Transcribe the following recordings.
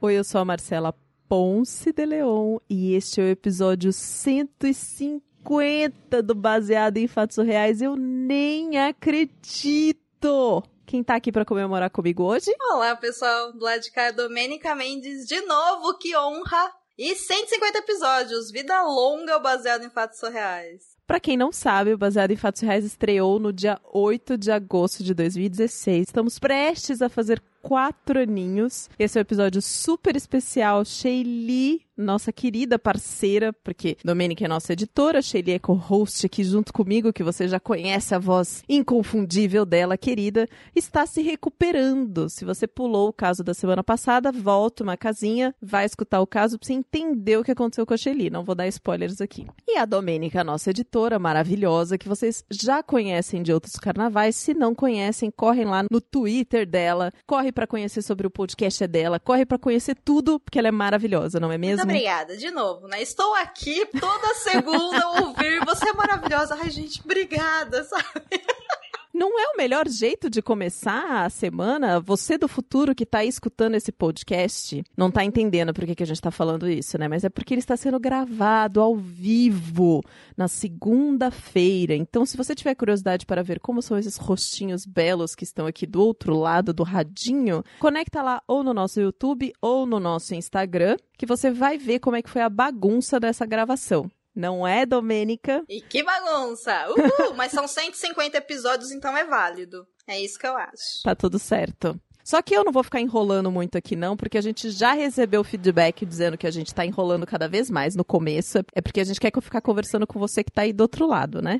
Oi, eu sou a Marcela Ponce de Leon e este é o episódio 150 do Baseado em Fatos Reais. Eu nem acredito! Quem tá aqui para comemorar comigo hoje? Olá, pessoal. Do lado de cá é Domênica Mendes. De novo, que honra! E 150 episódios. Vida longa baseado em fatos surreais. Para quem não sabe, o Baseado em Fatos Reais estreou no dia 8 de agosto de 2016. Estamos prestes a fazer quatro aninhos. Esse é um episódio super especial. Sheili, nossa querida parceira, porque Domênica é nossa editora, Sheili é co-host aqui junto comigo, que você já conhece a voz inconfundível dela, querida, está se recuperando. Se você pulou o caso da semana passada, volta uma casinha, vai escutar o caso pra você entender o que aconteceu com a Sheili. Não vou dar spoilers aqui. E a Domênica, nossa editora maravilhosa, que vocês já conhecem de outros carnavais. Se não conhecem, correm lá no Twitter dela, corre para conhecer sobre o podcast dela, corre para conhecer tudo, porque ela é maravilhosa, não é mesmo? Obrigada, de novo, né? Estou aqui toda segunda a ouvir, você é maravilhosa. Ai, gente, obrigada, sabe? Não é o melhor jeito de começar a semana? Você do futuro que está escutando esse podcast não está entendendo por que, que a gente está falando isso, né? Mas é porque ele está sendo gravado ao vivo na segunda-feira. Então, se você tiver curiosidade para ver como são esses rostinhos belos que estão aqui do outro lado do radinho, conecta lá ou no nosso YouTube ou no nosso Instagram, que você vai ver como é que foi a bagunça dessa gravação. Não é, Domênica? E que bagunça! Uhul! Mas são 150 episódios, então é válido. É isso que eu acho. Tá tudo certo. Só que eu não vou ficar enrolando muito aqui, não, porque a gente já recebeu feedback dizendo que a gente tá enrolando cada vez mais no começo. É porque a gente quer que eu ficar conversando com você que tá aí do outro lado, né?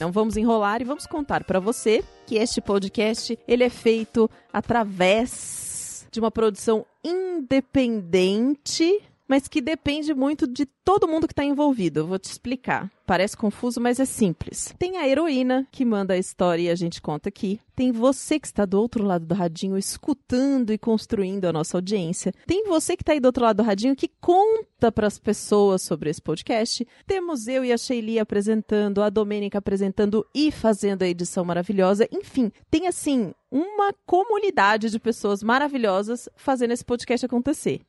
Não vamos enrolar e vamos contar para você que este podcast ele é feito através de uma produção independente, mas que depende muito de todo mundo que está envolvido. Eu vou te explicar. Parece confuso, mas é simples. Tem a heroína que manda a história e a gente conta aqui. Tem você que está do outro lado do radinho escutando e construindo a nossa audiência. Tem você que está aí do outro lado do radinho que conta para as pessoas sobre esse podcast. Temos eu e a Sheili apresentando, a Domênica apresentando e fazendo a edição maravilhosa. Enfim, tem assim uma comunidade de pessoas maravilhosas fazendo esse podcast acontecer.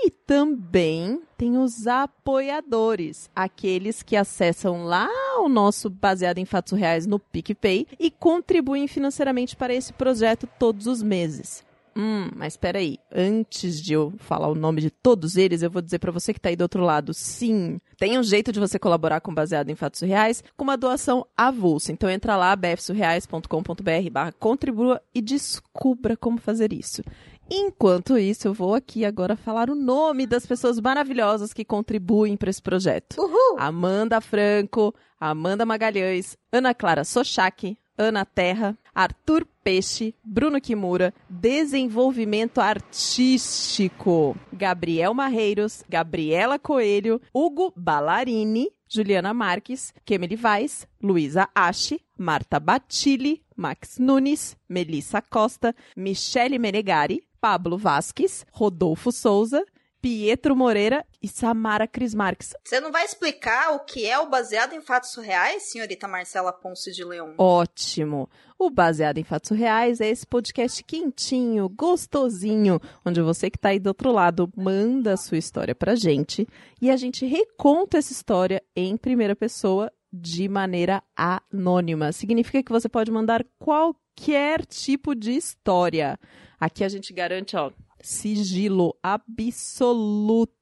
E também tem os apoiadores, aqueles que acessam lá o nosso baseado em fatos reais no PicPay e contribuem financeiramente para esse projeto todos os meses. Hum, mas espera aí, antes de eu falar o nome de todos eles, eu vou dizer para você que está aí do outro lado, sim, tem um jeito de você colaborar com Baseado em Fatos Reais com uma doação avulsa. Então entra lá, bfsurreais.com.br barra contribua e descubra como fazer isso. Enquanto isso, eu vou aqui agora falar o nome das pessoas maravilhosas que contribuem para esse projeto. Uhul! Amanda Franco, Amanda Magalhães, Ana Clara Sochak, Ana Terra, Arthur Peixe, Bruno Kimura, Desenvolvimento Artístico, Gabriel Marreiros, Gabriela Coelho, Hugo Ballarini, Juliana Marques, Kemily Vaz, Luísa Ache, Marta Batilli, Max Nunes, Melissa Costa, Michele Menegari, Pablo Vasques, Rodolfo Souza, Pietro Moreira e Samara Cris Marques. Você não vai explicar o que é o baseado em fatos reais, senhorita Marcela Ponce de Leão? Ótimo! O Baseado em Fatos Reais é esse podcast quentinho, gostosinho, onde você que está aí do outro lado manda a sua história pra gente e a gente reconta essa história em primeira pessoa de maneira anônima. Significa que você pode mandar qualquer tipo de história. Aqui a gente garante, ó, sigilo absoluto.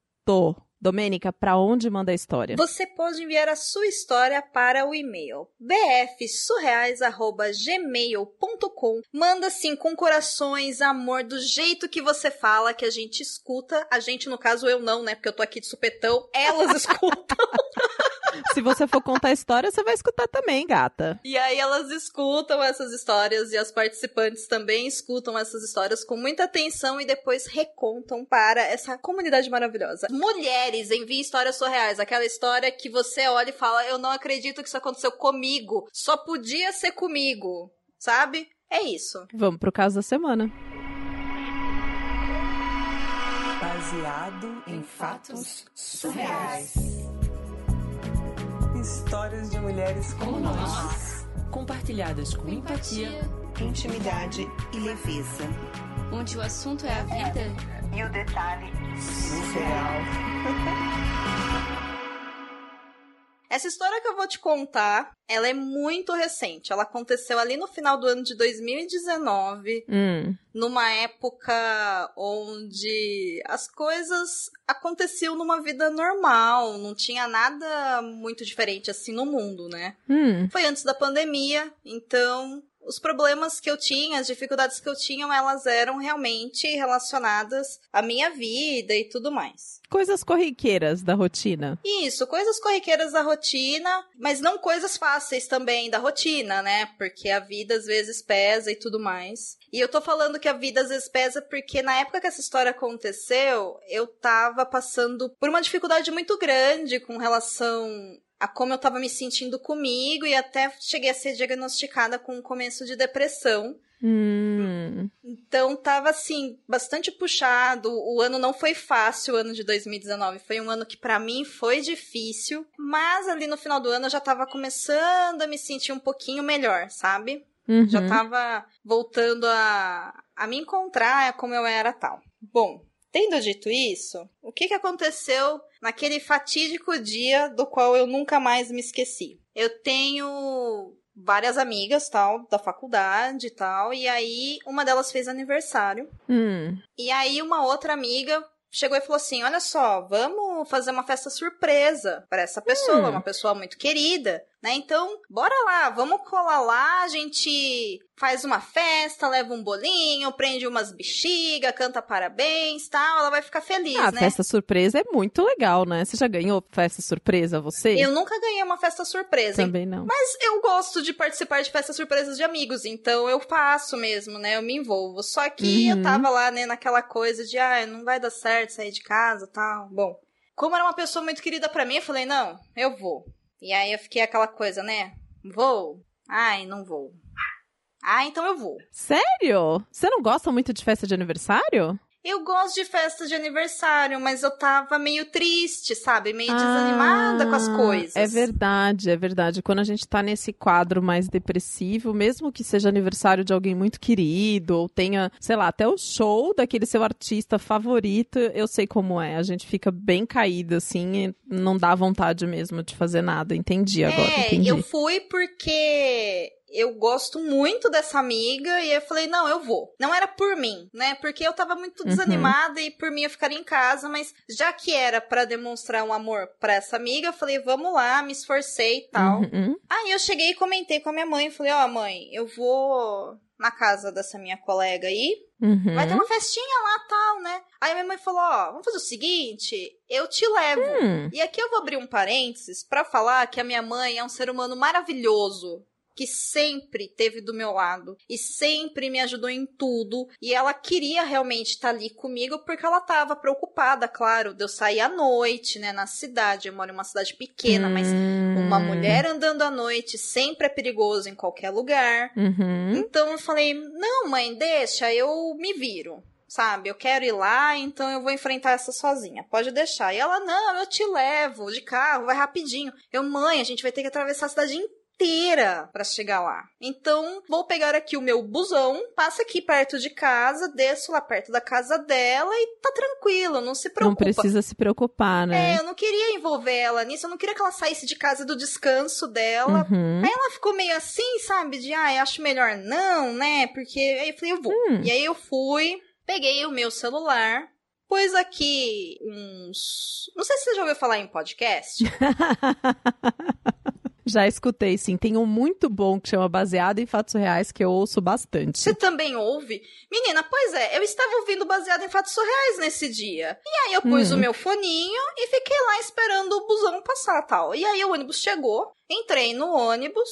Domênica, para onde manda a história? Você pode enviar a sua história para o e-mail bfsurreais@gmail.com. Manda sim com corações, amor, do jeito que você fala, que a gente escuta. A gente, no caso, eu não, né? Porque eu tô aqui de supetão. Elas escutam. Se você for contar a história, você vai escutar também, gata. E aí elas escutam essas histórias e as participantes também escutam essas histórias com muita atenção e depois recontam para essa comunidade maravilhosa. Mulheres, enviem histórias surreais. Aquela história que você olha e fala: Eu não acredito que isso aconteceu comigo. Só podia ser comigo. Sabe? É isso. Vamos pro caso da semana. Baseado em fatos surreais. Histórias de mulheres como nós. Compartilhadas com empatia intimidade e leveza. Onde o assunto é a vida e o detalhe surreal. Essa história que eu vou te contar, ela é muito recente. Ela aconteceu ali no final do ano de 2019, Hum. numa época onde as coisas aconteciam numa vida normal, não tinha nada muito diferente assim no mundo, né? Hum. Foi antes da pandemia, então os problemas que eu tinha, as dificuldades que eu tinha, elas eram realmente relacionadas à minha vida e tudo mais. Coisas corriqueiras da rotina. Isso, coisas corriqueiras da rotina, mas não coisas fáceis também da rotina, né? Porque a vida às vezes pesa e tudo mais. E eu tô falando que a vida às vezes pesa porque na época que essa história aconteceu, eu tava passando por uma dificuldade muito grande com relação a como eu tava me sentindo comigo e até cheguei a ser diagnosticada com um começo de depressão. Hum. Então tava assim, bastante puxado. O ano não foi fácil, o ano de 2019. Foi um ano que para mim foi difícil, mas ali no final do ano eu já tava começando a me sentir um pouquinho melhor, sabe? Uhum. Já tava voltando a, a me encontrar como eu era tal. Bom, tendo dito isso, o que, que aconteceu naquele fatídico dia do qual eu nunca mais me esqueci? Eu tenho várias amigas, tal, da faculdade e tal, e aí uma delas fez aniversário. Hum. E aí uma outra amiga chegou e falou assim: "Olha só, vamos fazer uma festa surpresa para essa pessoa, Hum. uma pessoa muito querida, né? Então, bora lá, vamos colar lá, a gente faz uma festa, leva um bolinho, prende umas bexiga, canta parabéns, tal, ela vai ficar feliz, Ah, a né?" festa surpresa é muito legal, né? Você já ganhou festa surpresa, você? Eu nunca ganhei uma festa surpresa, hein? Também não. Mas eu gosto de participar de festas surpresas de amigos, então eu faço mesmo, né? Eu me envolvo. Só que Uhum. eu tava lá, né, naquela coisa de, ah, não vai dar certo sair de casa tal. Bom, como era uma pessoa muito querida pra mim, eu falei, não, eu vou. E aí eu fiquei aquela coisa, né? Vou? Ai, não vou. Ah, então eu vou. Sério? Você não gosta muito de festa de aniversário? Eu gosto de festa de aniversário, mas eu tava meio triste, sabe? Meio desanimada com as Ah, coisas. É verdade, é verdade. Quando a gente tá nesse quadro mais depressivo, mesmo que seja aniversário de alguém muito querido, ou tenha, sei lá, até o show daquele seu artista favorito, eu sei como é. A gente fica bem caído, assim, e não dá vontade mesmo de fazer nada. Entendi agora, É, entendi. eu fui porque eu gosto muito dessa amiga e eu falei, não, eu vou. Não era por mim, né? Porque eu tava muito Uhum. desanimada e por mim eu ficaria em casa, mas já que era pra demonstrar um amor pra essa amiga, eu falei, vamos lá, me esforcei e tal. Uhum. Aí eu cheguei e comentei com a minha mãe, falei, ó, mãe, eu vou na casa dessa minha colega aí, Uhum. vai ter uma festinha lá, tal, né? Aí a minha mãe falou, ó, vamos fazer o seguinte, eu te levo. Hum. E aqui eu vou abrir um parênteses pra falar que a minha mãe é um ser humano maravilhoso. Que sempre teve do meu lado e sempre me ajudou em tudo. E ela queria realmente estar ali comigo porque ela estava preocupada, claro, de eu sair à noite, né, na cidade. Eu moro em uma cidade pequena, mas uma Hum. mulher andando à noite sempre é perigoso em qualquer lugar. Uhum. Então eu falei: não, mãe, deixa, eu me viro. Sabe, eu quero ir lá, então eu vou enfrentar essa sozinha. Pode deixar. E ela, não, eu te levo de carro, vai rapidinho. Eu, mãe, a gente vai ter que atravessar a cidade inteira pra chegar lá. Então, vou pegar aqui o meu busão, passa aqui perto de casa, desço lá perto da casa dela e tá tranquilo, não se Não preocupa. precisa se preocupar, né? É, eu não queria envolver ela nisso, eu não queria que ela saísse de casa do descanso dela Uhum. Aí ela ficou meio assim, sabe? De, ah, acho melhor não, né? Porque aí eu falei, eu vou. Hum. E aí eu fui, peguei o meu celular, pus aqui uns. Não sei se você já ouviu falar em podcast. Já escutei, sim. Tem um muito bom que chama Baseado em Fatos Reais, que eu ouço bastante. Você também ouve? Menina, pois é, eu estava ouvindo baseado em fatos surreais nesse dia. E aí eu pus Hum. o meu foninho e fiquei lá esperando o busão passar tal. E aí o ônibus chegou, entrei no ônibus,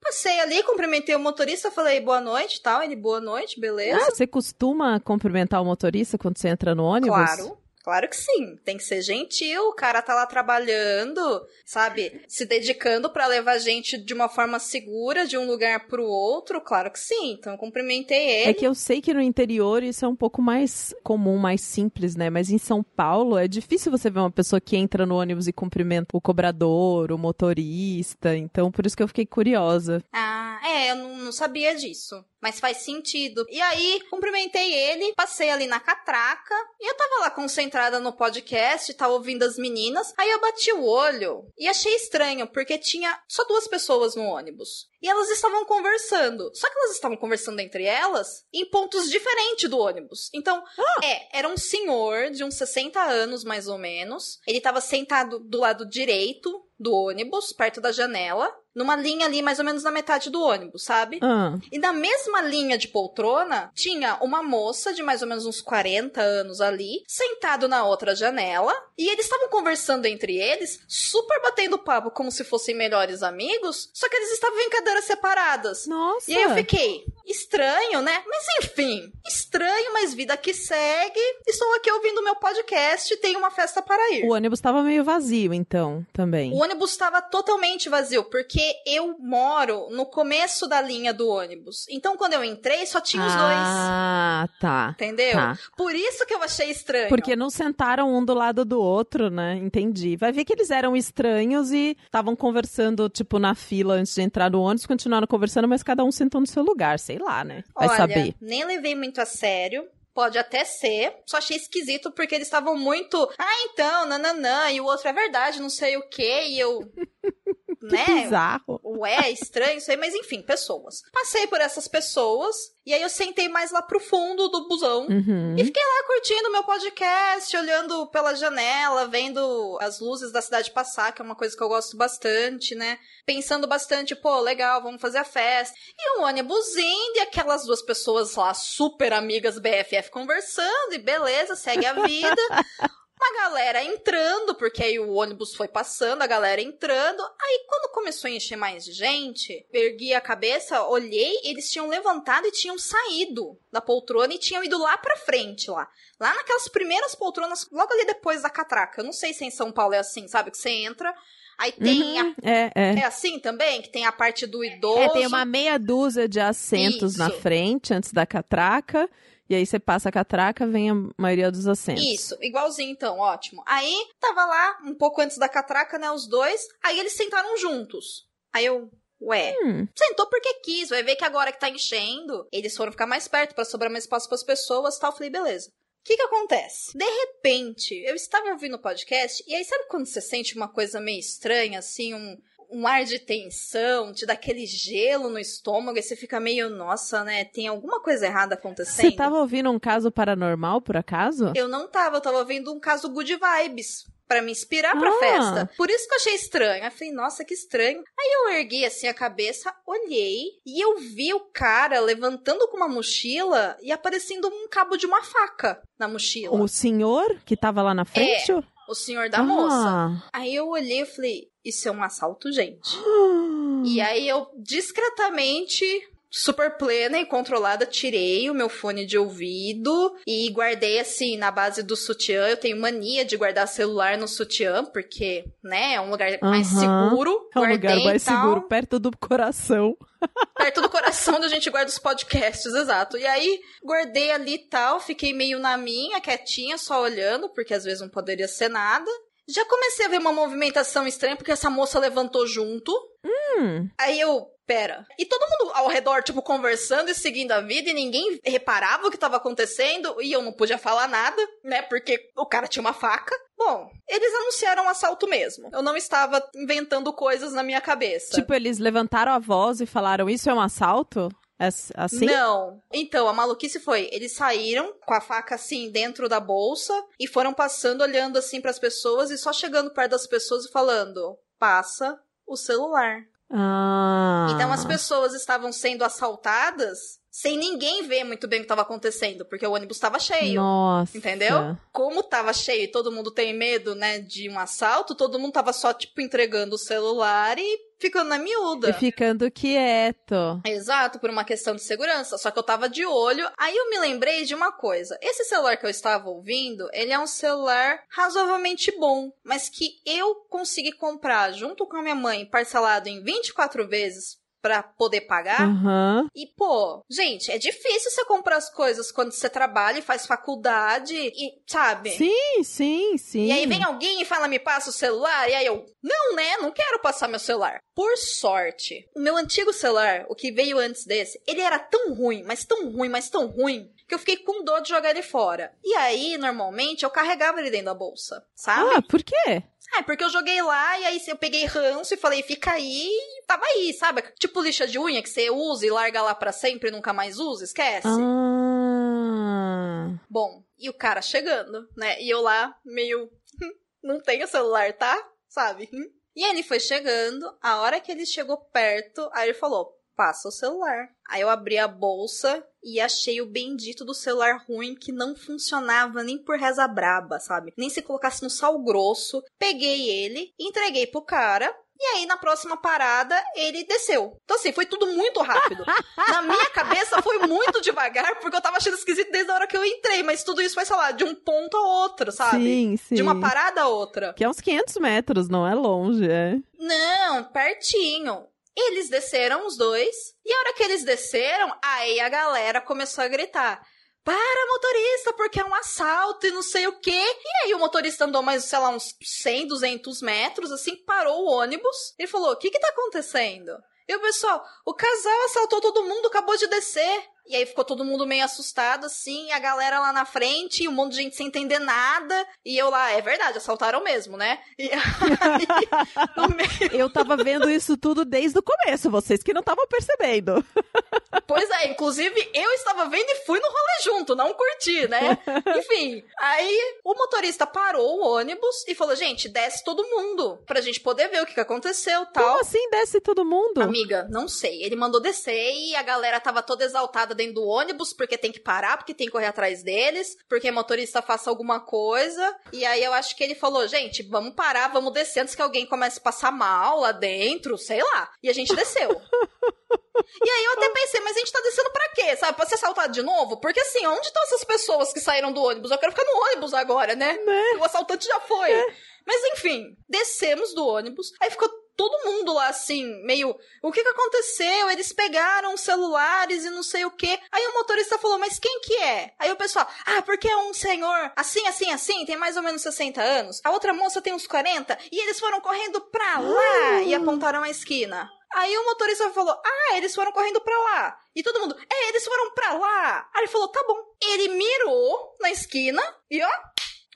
passei ali, cumprimentei o motorista, falei boa noite tal. Ele, boa noite, beleza. Ah, você costuma cumprimentar o motorista quando você entra no ônibus? Claro. Claro que sim, tem que ser gentil, o cara tá lá trabalhando, sabe, se dedicando pra levar a gente de uma forma segura de um lugar pro outro, claro que sim. Então eu cumprimentei ele. É que eu sei que no interior isso é um pouco mais comum, mais simples, né? Mas em São Paulo é difícil você ver uma pessoa que entra no ônibus e cumprimenta o cobrador, o motorista. Então, por isso que eu fiquei curiosa. Ah, é, eu não sabia disso. Mas faz sentido. E aí, cumprimentei ele, passei ali na catraca, e eu tava lá concentrada no podcast, tava ouvindo as meninas, aí eu bati o olho e achei estranho, porque tinha só duas pessoas no ônibus. E elas estavam conversando. Só que elas estavam conversando entre elas em pontos diferentes do ônibus. Então, é, era um senhor de uns 60 anos, mais ou menos. Ele tava sentado do lado direito do ônibus, perto da janela, numa linha ali mais ou menos na metade do ônibus, sabe? Ah, E na mesma linha de poltrona, tinha uma moça de mais ou menos uns 40 anos ali, sentado na outra janela, e eles estavam conversando entre eles, super batendo papo como se fossem melhores amigos, só que eles estavam em cadeiras separadas. nossa. E aí eu fiquei, estranho, né? Mas enfim, estranho, mas vida que segue. Estou aqui ouvindo meu podcast, tem uma festa para ir. O ônibus tava meio vazio, então, também. O ônibus estava totalmente vazio, porque eu moro no começo da linha do ônibus. Então, quando eu entrei, só tinha os dois. Ah, tá. Entendeu? Tá. Por isso que eu achei estranho. Porque não sentaram um do lado do outro, né? Entendi. Vai ver que eles eram estranhos e estavam conversando, tipo, na fila antes de entrar no ônibus, continuaram conversando, mas cada um sentou no seu lugar, sei lá, né? Vai Olha, saber. nem levei muito a sério. Pode até ser, só achei esquisito porque eles estavam muito. Ah, então, nananã, e o outro é verdade, não sei o quê, e eu. Que né? bizarro. Ué, estranho isso aí, mas enfim, pessoas. Passei por essas pessoas, e aí eu sentei mais lá pro fundo do busão. Uhum. E fiquei lá curtindo meu podcast, olhando pela janela, vendo as luzes da cidade passar, que é uma coisa que eu gosto bastante, né? Pensando bastante, pô, legal, vamos fazer a festa. E um ônibus indo, e aquelas duas pessoas lá, super amigas BFF, conversando, e beleza, segue a vida. Uma galera entrando, porque aí o ônibus foi passando, a galera entrando. Aí quando começou a encher mais gente, ergui a cabeça, olhei, eles tinham levantado e tinham saído da poltrona e tinham ido lá pra frente lá. Lá naquelas primeiras poltronas, logo ali depois da catraca. Eu não sei se em São Paulo é assim, sabe? Que você entra, aí tem a Uhum. É, é. é assim também? Que tem a parte do idoso. É, tem uma meia dúzia de assentos na Isso. frente, antes da catraca. E aí você passa a catraca, vem a maioria dos assentos. Isso, igualzinho então, ótimo. Aí, tava lá, um pouco antes da catraca, né, os dois. Aí eles sentaram juntos. Aí eu, ué, Hum, sentou porque quis, vai ver que agora que tá enchendo, eles foram ficar mais perto pra sobrar mais espaço pras pessoas e tal. Eu falei, beleza. O que que acontece? De repente, eu estava ouvindo o podcast, e aí sabe quando você sente uma coisa meio estranha, assim, um, um ar de tensão, te dá aquele gelo no estômago, e você fica meio, nossa, né, tem alguma coisa errada acontecendo? Você tava ouvindo um caso paranormal, por acaso? Eu não tava, eu tava vendo um caso good vibes. Pra me inspirar pra Ah. festa. Por isso que eu achei estranho. Eu falei, nossa, que estranho. Aí eu ergui assim a cabeça, olhei e eu vi o cara levantando com uma mochila e aparecendo um cabo de uma faca na mochila. O senhor que tava lá na frente? O senhor da Ah. moça. Aí eu olhei e falei, isso é um assalto, gente. E aí eu discretamente, super plena e controlada, tirei o meu fone de ouvido e guardei assim na base do sutiã. Eu tenho mania de guardar celular no sutiã, porque, né, é um lugar mais Aham. seguro. É um Guardei lugar mais tal, seguro, perto do coração. perto do coração onde a gente guarda os podcasts, exato. E aí, guardei ali e tal, fiquei meio na minha, quietinha, só olhando, porque às vezes não poderia ser nada. Já comecei a ver uma movimentação estranha, porque essa moça levantou junto. Hum, Aí eu, pera. E todo mundo ao redor, tipo, conversando e seguindo a vida, e ninguém reparava o que tava acontecendo, e eu não podia falar nada, né? Porque o cara tinha uma faca. Bom, eles anunciaram um assalto mesmo. Eu não estava inventando coisas na minha cabeça. tipo, eles levantaram a voz e falaram, isso é um assalto? Assim? Não. Então, a maluquice foi, eles saíram com a faca assim dentro da bolsa e foram passando olhando assim pras pessoas e só chegando perto das pessoas e falando: "Passa o celular". Ah. Então as pessoas estavam sendo assaltadas sem ninguém ver muito bem o que estava acontecendo, porque o ônibus estava cheio. Nossa. Entendeu? Como tava cheio e todo mundo tem medo, né, de um assalto, todo mundo tava só, tipo, entregando o celular e ficando na miúda. E ficando quieto. Exato, por uma questão de segurança. Só que eu tava de olho. Aí eu me lembrei de uma coisa. Esse celular que eu estava ouvindo, ele é um celular razoavelmente bom, mas que eu consegui comprar junto com a minha mãe, parcelado em 24 vezes pra poder pagar. Aham. E, pô, gente, é difícil você comprar as coisas quando você trabalha e faz faculdade e, sabe? Sim, sim, sim. E aí vem alguém e fala, me passa o celular, e aí eu, não, né, não quero passar meu celular. Por sorte, o meu antigo celular, o que veio antes desse, ele era tão ruim, mas tão ruim, mas tão ruim, que eu fiquei com dor de jogar ele fora. E aí, normalmente, eu carregava ele dentro da bolsa, sabe? Ah, por quê? É, porque eu joguei lá e aí eu peguei ranço e falei, fica aí, e tava aí, sabe? Tipo lixa de unha que você usa e larga lá pra sempre e nunca mais usa, esquece. Ah. Bom, e o cara chegando, né? E eu lá, meio. Não tenho celular, tá? Sabe? E ele foi chegando, a hora que ele chegou perto, aí ele falou: passa o celular. Aí eu abri a bolsa e achei o bendito do celular ruim que não funcionava nem por reza braba, sabe? Nem se colocasse no sal grosso. Peguei ele, entreguei pro cara. E aí, na próxima parada, ele desceu. Então, assim, foi tudo muito rápido. Na minha cabeça, foi muito devagar, porque eu tava achando esquisito desde a hora que eu entrei. Mas tudo isso foi, sei lá, de um ponto a outro, sabe? Sim, sim. De uma parada a outra. Que é uns 500 metros, não é longe, é. Não, pertinho. Eles desceram os dois, e a hora que eles desceram, aí a galera começou a gritar. Para, motorista, porque é um assalto e não sei o quê. E aí o motorista andou mais, sei lá, uns 100, 200 metros, assim, parou o ônibus. e falou, o que que tá acontecendo? E o pessoal, o casal assaltou todo mundo, acabou de descer. E aí ficou todo mundo meio assustado, assim, a galera lá na frente, e um monte de gente sem entender nada. E eu lá, é verdade, assaltaram mesmo, né? E aí, meio... Eu tava vendo isso tudo desde o começo, vocês que não estavam percebendo. Pois é, inclusive eu estava vendo e fui no rolê junto, não curti, né? Enfim, aí o motorista parou o ônibus e falou: gente, desce todo mundo, pra gente poder ver o que, que aconteceu tal. Como assim desce todo mundo? Amiga, não sei. Ele mandou descer e a galera tava toda exaltada dentro do ônibus porque tem que parar, porque tem que correr atrás deles, porque o motorista faça alguma coisa. E aí eu acho que ele falou: gente, vamos parar, vamos descer antes que alguém comece a passar mal lá dentro, sei lá. E a gente desceu. E aí eu até pensei, mas a gente tá descendo pra quê? Sabe? Pra ser assaltado de novo? Porque assim, onde estão essas pessoas que saíram do ônibus? Eu quero ficar no ônibus agora, né? Né? O assaltante já foi. Mas enfim, descemos do ônibus, aí ficou todo mundo lá assim, meio, o que que aconteceu? Eles pegaram os celulares e não sei o que. Aí o motorista falou, mas quem que é? Aí o pessoal, ah, porque é um senhor assim, assim, assim, tem mais ou menos 60 anos. A outra moça tem uns 40 e eles foram correndo pra lá e apontaram a esquina. Aí o motorista falou: Ah, eles foram correndo pra lá. E todo mundo: É, eles foram pra lá. Aí ele falou: Tá bom. Ele mirou na esquina e ó,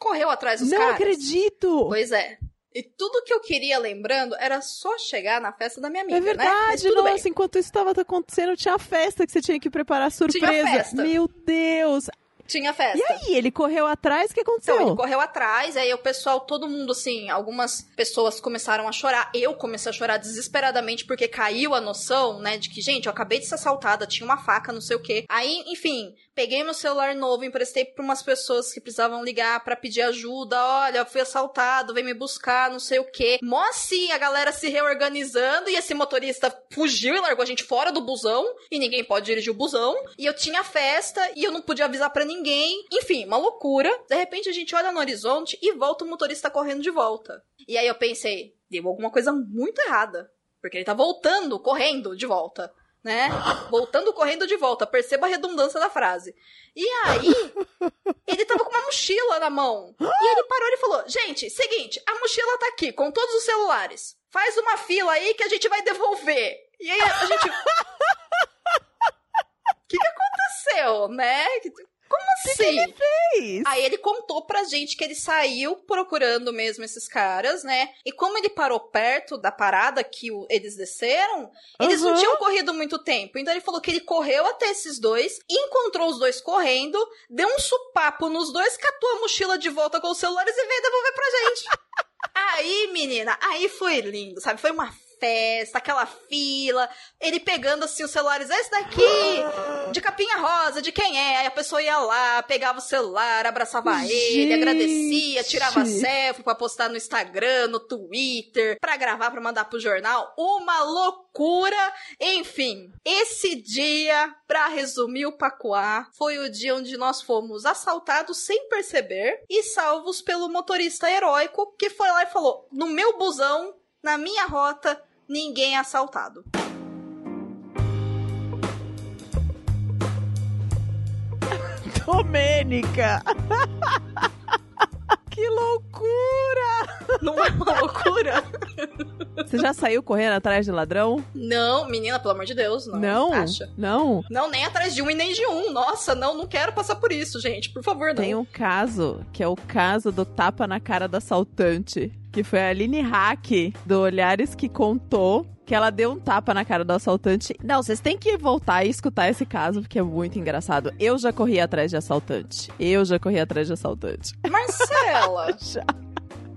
correu atrás dos não caras. acredito! Pois é. E tudo que eu queria lembrando era só chegar na festa da minha amiga, É né? Mas verdade, tudo nossa, bem. enquanto isso estava acontecendo, tinha a festa que você tinha que preparar surpresa. Meu Deus! Tinha festa. E aí, ele correu atrás, o que aconteceu? Então, ele correu atrás, aí o pessoal, todo mundo, assim, algumas pessoas começaram a chorar. Eu comecei a chorar desesperadamente porque caiu a noção, né, de que, gente, eu acabei de ser assaltada, tinha uma faca, não sei o quê. Aí, enfim, peguei meu celular novo, emprestei pra umas pessoas que precisavam ligar pra pedir ajuda. Olha, fui assaltado, vem me buscar, não sei o quê. Mó assim, a galera se reorganizando e esse motorista fugiu e largou a gente fora do busão e ninguém pode dirigir o busão. E eu tinha festa e eu não podia avisar pra ninguém. Enfim, uma loucura. De repente a gente olha no horizonte e volta o motorista correndo de volta. E aí eu pensei, deu alguma coisa muito errada. Porque ele tá voltando, correndo de volta. Né? Voltando correndo de volta. Perceba a redundância da frase. E aí, ele tava com uma mochila na mão. E ele parou e falou: Gente, seguinte, a mochila tá aqui, com todos os celulares. Faz uma fila aí que a gente vai devolver. E aí a gente. O que, que aconteceu, né? Como assim? Fez. Aí ele contou pra gente que ele saiu procurando mesmo esses caras, né? E como ele parou perto da parada que o- eles desceram, eles não Aham. tinham corrido muito tempo. Então ele falou que ele correu até esses dois, encontrou os dois correndo, deu um supapo nos dois, catou a mochila de volta com os celulares e veio devolver pra gente. Aí, menina, aí foi lindo, sabe? Foi uma festa, aquela fila, ele pegando assim os celulares, esse daqui, de capinha rosa, de quem é? Aí a pessoa ia lá, pegava o celular, abraçava ele, Gente. agradecia, tirava selfie pra postar no Instagram, no Twitter, pra gravar, pra mandar pro jornal. Uma loucura! Enfim, esse dia, pra resumir o Pacuá, foi o dia onde nós fomos assaltados sem perceber e salvos pelo motorista heróico que foi lá e falou: no meu busão, na minha rota, ninguém é assaltado. Domênica! que loucura! Não é uma loucura? Você já saiu correndo atrás de ladrão? Não, menina, pelo amor de Deus, não. Não? Acha? Não. Não, nem atrás de um e nem de um. Nossa, não, não quero passar por isso, gente. Por favor, não. Tem um caso, que é o caso do tapa na cara do assaltante. Que foi a Aline Hack, do Olhares, que contou que ela deu um tapa na cara do assaltante. Não, vocês têm que voltar e escutar esse caso, porque é muito engraçado. Eu já corri atrás de assaltante. Eu já corri atrás de assaltante. Marcela, Já.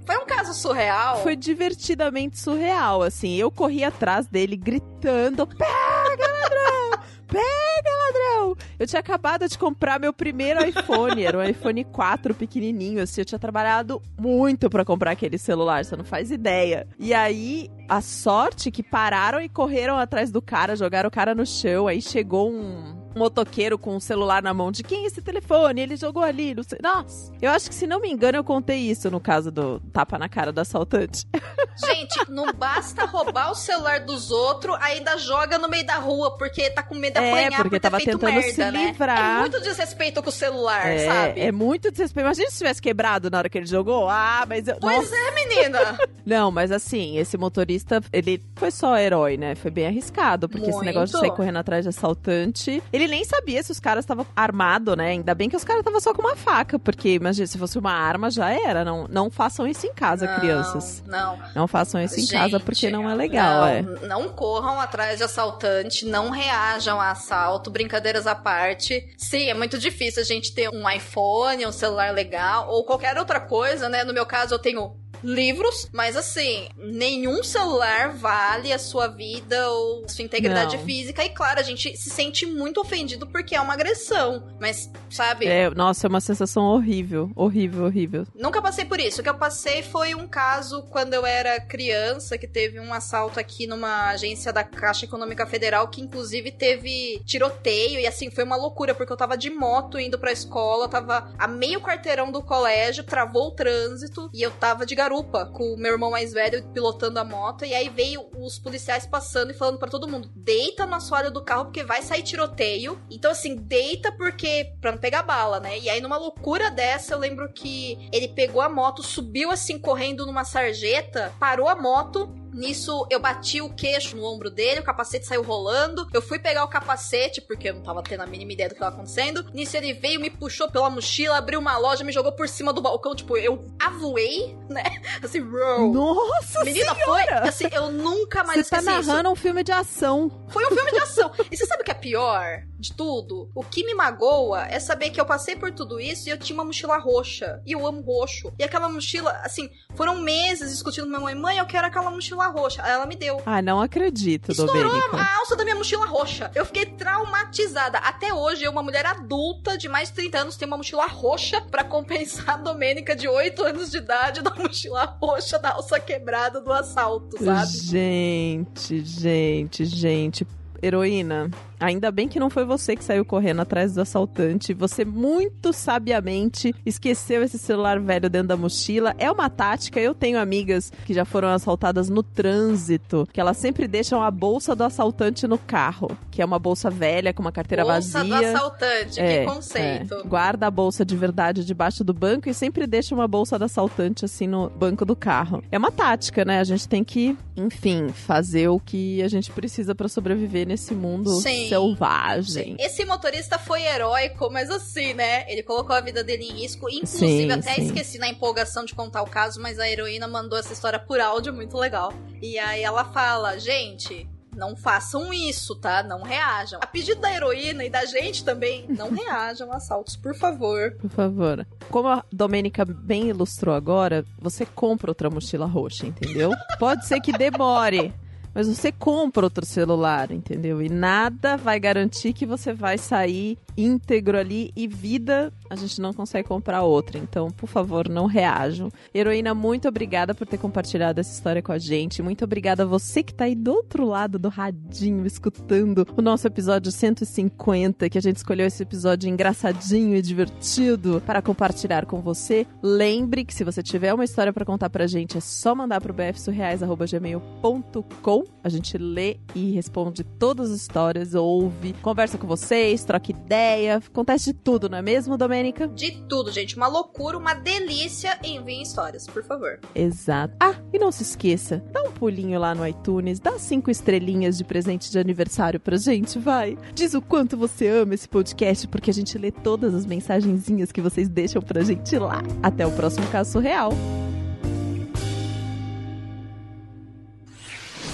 Foi um caso surreal? Foi divertidamente surreal, assim. Eu corri atrás dele gritando: Pega, ladrão! Pega, ladrão! Eu tinha acabado de comprar meu primeiro iPhone. Era um iPhone 4 pequenininho, assim. Eu tinha trabalhado muito pra comprar aquele celular, você não faz ideia. E aí, a sorte que pararam e correram atrás do cara, jogaram o cara no chão. Aí chegou um motoqueiro com o celular na mão de quem é esse telefone? Ele jogou ali, não sei. Nossa, eu acho que se não me engano eu contei isso no caso do tapa na cara do assaltante. Gente, não basta roubar o celular dos outros, ainda joga no meio da rua, porque tá com medo de É, apanhar porque por ter tava tentando merda, se né? livrar. É muito desrespeito com o celular, É, sabe? é muito desrespeito. Imagina se tivesse quebrado na hora que ele jogou. Ah, mas eu. Pois Nossa. é, menina. Não, mas assim, esse motorista, ele foi só herói, né? Foi bem arriscado, porque esse Muito. negócio de sair correndo atrás de assaltante. Ele nem sabia se os caras estavam armados, né? Ainda bem que os caras estavam só com uma faca, porque imagina, se fosse uma arma já era. Não, não façam isso em casa, Não, crianças. Não. Não façam isso em Gente, casa porque não é legal, não, é. Não corram atrás de assaltante, não reajam a assalto, brincadeiras à parte. Sim, é muito difícil a gente ter um iPhone, um celular legal, ou qualquer outra coisa, né? No meu caso, eu tenho livros, mas assim, nenhum celular vale a sua vida ou sua integridade Não. física. E claro, a gente se sente muito ofendido porque é uma agressão. Mas, sabe? É, nossa, é uma sensação horrível. Horrível, horrível. Nunca passei por isso. O que eu passei foi um caso quando eu era criança, que teve um assalto aqui numa agência da Caixa Econômica Federal, que inclusive teve tiroteio. E assim, foi uma loucura, porque eu tava de moto indo pra escola, tava a meio quarteirão do colégio, travou o trânsito, e eu tava de garupa com o meu irmão mais velho pilotando a moto. E aí veio os policiais passando e falando pra todo mundo: deita no assoalho do carro, porque vai sair tiroteio. Então, assim, deita porque. pra não pegar bala, né? E aí, numa loucura dessa, eu lembro que ele pegou a moto, subiu assim, correndo numa sarjeta, parou a moto. Nisso, eu bati o queixo no ombro dele, o capacete saiu rolando. Eu fui pegar o capacete, porque eu não tava tendo a mínima ideia do que estava acontecendo. Nisso, ele veio, me puxou pela mochila, abriu uma loja, me jogou por cima do balcão. Tipo, eu avoei, né? Assim, row. Nossa Menina, foi. Assim, eu nunca mais Você tá esqueci isso. narrando um filme de ação. Foi um filme de ação. E você sabe o que é pior de tudo? O que me magoa é saber que eu passei por tudo isso e eu tinha uma mochila roxa. E eu amo roxo. E aquela mochila, assim, foram meses discutindo com minha mãe: mãe, eu quero aquela mochila roxa. Aí ela me deu. Ah, não acredito, Estourou Domênica. a alça da minha mochila roxa. Eu fiquei traumatizada. Até hoje, eu, uma mulher adulta de mais de 30 anos, tenho uma mochila roxa pra compensar a Domênica de 8 anos de idade da mochila roxa da alça quebrada do assalto, sabe? Gente, gente, gente. Heroína, ainda bem que não foi você que saiu correndo atrás do assaltante. Você muito sabiamente esqueceu esse celular velho dentro da mochila. É uma tática. Eu tenho amigas que já foram assaltadas no trânsito, que elas sempre deixam a bolsa do assaltante no carro, que é uma bolsa velha com uma carteira Bolsa do vazia. assaltante, É, que conceito. é. Guarda a bolsa de verdade debaixo do banco e sempre deixa uma bolsa do assaltante assim no banco do carro. É uma tática, né? A gente tem que, enfim, fazer o que a gente precisa pra sobreviver nesse mundo Sim. Selvagem. Esse motorista foi heróico, mas assim, né? Ele colocou a vida dele em risco. Inclusive, Sim, até sim. esqueci na empolgação de contar o caso, mas a heroína mandou essa história por áudio, muito legal. E aí ela fala: gente. Não façam isso, tá? Não reajam. A pedido da heroína e da gente também, não reajam a assaltos, por favor. Por favor. Como a Domênica bem ilustrou agora, você compra outra mochila roxa, entendeu? Pode ser que demore. Mas você compra outro celular, entendeu? E nada vai garantir que você vai sair íntegro ali e vida a gente não consegue comprar outra. Então, por favor, não reajam. Heroína, muito obrigada por ter compartilhado essa história com a gente. Muito obrigada a você que tá aí do outro lado do radinho escutando o nosso episódio 150, que a gente escolheu esse episódio engraçadinho e divertido para compartilhar com você. Lembre que se você tiver uma história para contar pra gente, é só mandar pro bfsurreais@gmail.com. A gente lê e responde todas as histórias, ouve, conversa com vocês, troca ideia ideia, acontece de tudo, não é mesmo, Domênica? De tudo, gente. Uma loucura, uma delícia. Enviem histórias, por favor. Exato. Ah, e não se esqueça, dá um pulinho lá no iTunes, dá cinco estrelinhas de presente de aniversário pra gente, vai. Diz o quanto você ama esse podcast, porque a gente lê todas as mensagenzinhas que vocês deixam pra gente lá. Até o próximo caso real.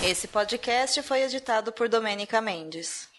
Esse podcast foi editado por Domênica Mendes.